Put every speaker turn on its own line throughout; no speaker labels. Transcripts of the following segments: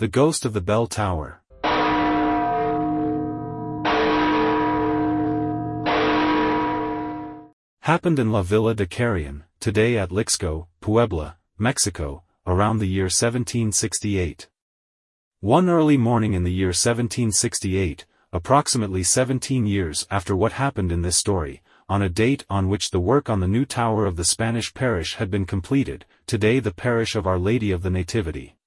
The Ghost of the Bell Tower Happened in La Villa de Carrion, today Atlixco, Puebla, Mexico, around the year 1768. One early morning in the year 1768, approximately 17 years after what happened in this story, on a date on which the work on the new tower of the Spanish parish had been completed, today the parish of Our Lady of the Nativity.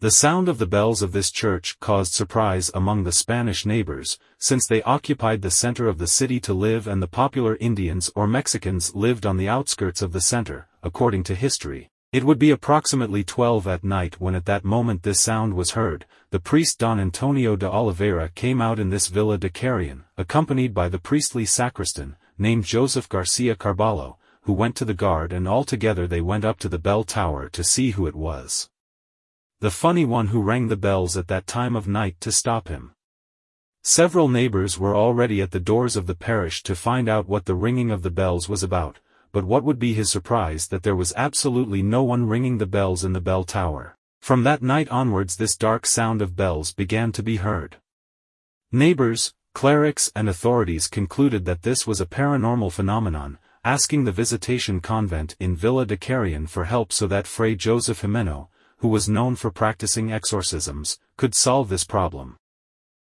The sound of the bells of this church caused surprise among the Spanish neighbors, since they occupied the center of the city to live and the popular Indians or Mexicans lived on the outskirts of the center, according to history. It would be approximately 12 at night when at that moment this sound was heard, the priest Don Antonio de Oliveira came out in this villa de Carrion, accompanied by the priestly sacristan, named Joseph Garcia Carballo, who went to the guard and all together they went up to the bell tower to see who it was the funny one who rang the bells at that time of night to stop him. Several neighbors were already at the doors of the parish to find out what the ringing of the bells was about, but what would be his surprise that there was absolutely no one ringing the bells in the bell tower. From that night onwards this dark sound of bells began to be heard. Neighbors, clerics and authorities concluded that this was a paranormal phenomenon, asking the Visitation Convent in Villa de Carrion for help so that Fray Joseph Jimeno, who was known for practicing exorcisms, could solve this problem.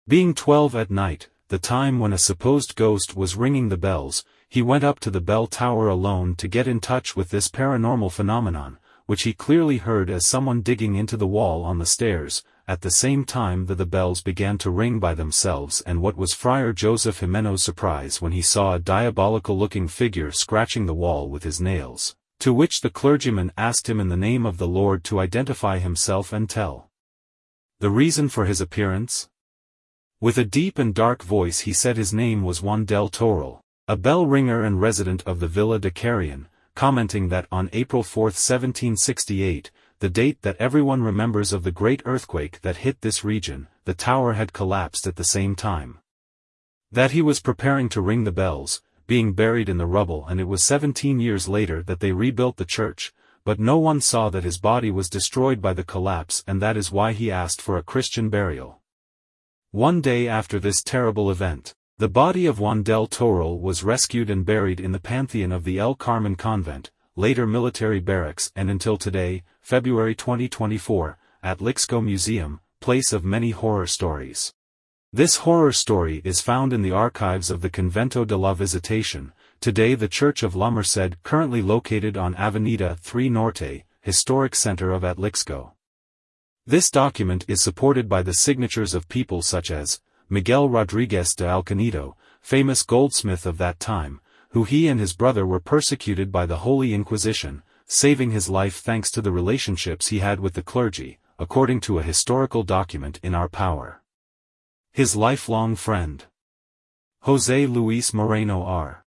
Being twelve at night, the time when a supposed ghost was ringing the bells, he went up to the bell tower alone to get in touch with this paranormal phenomenon, which he clearly heard as someone digging into the wall on the stairs, at the same time that the bells began to ring by themselves and what was Friar Joseph Jimeno's surprise when he saw a diabolical-looking figure scratching the wall with his nails to which the clergyman asked him in the name of the Lord to identify himself and tell the reason for his appearance? With a deep and dark voice he said his name was Juan del Toral, a bell ringer and resident of the Villa de Carrion, commenting that on April 4, 1768, the date that everyone remembers of the great earthquake that hit this region, the tower had collapsed at the same time. That he was preparing to ring the bells, being buried in the rubble and it was 17 years later that they rebuilt the church, but no one saw that his body was destroyed by the collapse and that is why he asked for a Christian burial. One day after this terrible event, the body of Juan del Toral was rescued and buried in the Pantheon of the El Carmen Convent, later military barracks and until today, February 2024, Atlixco Museum, place of many horror stories. This horror story is found in the archives of the Convento de la Visitación, today the Church of La Merced currently located on Avenida 3 Norte, historic center of Atlixco. This document is supported by the signatures of people such as, Miguel Rodriguez de Alcanido, famous goldsmith of that time, who he and his brother were persecuted by the Holy Inquisition, saving his life thanks to the relationships he had with the clergy, according to a historical document in our power. His lifelong friend. José Luis Moreno R.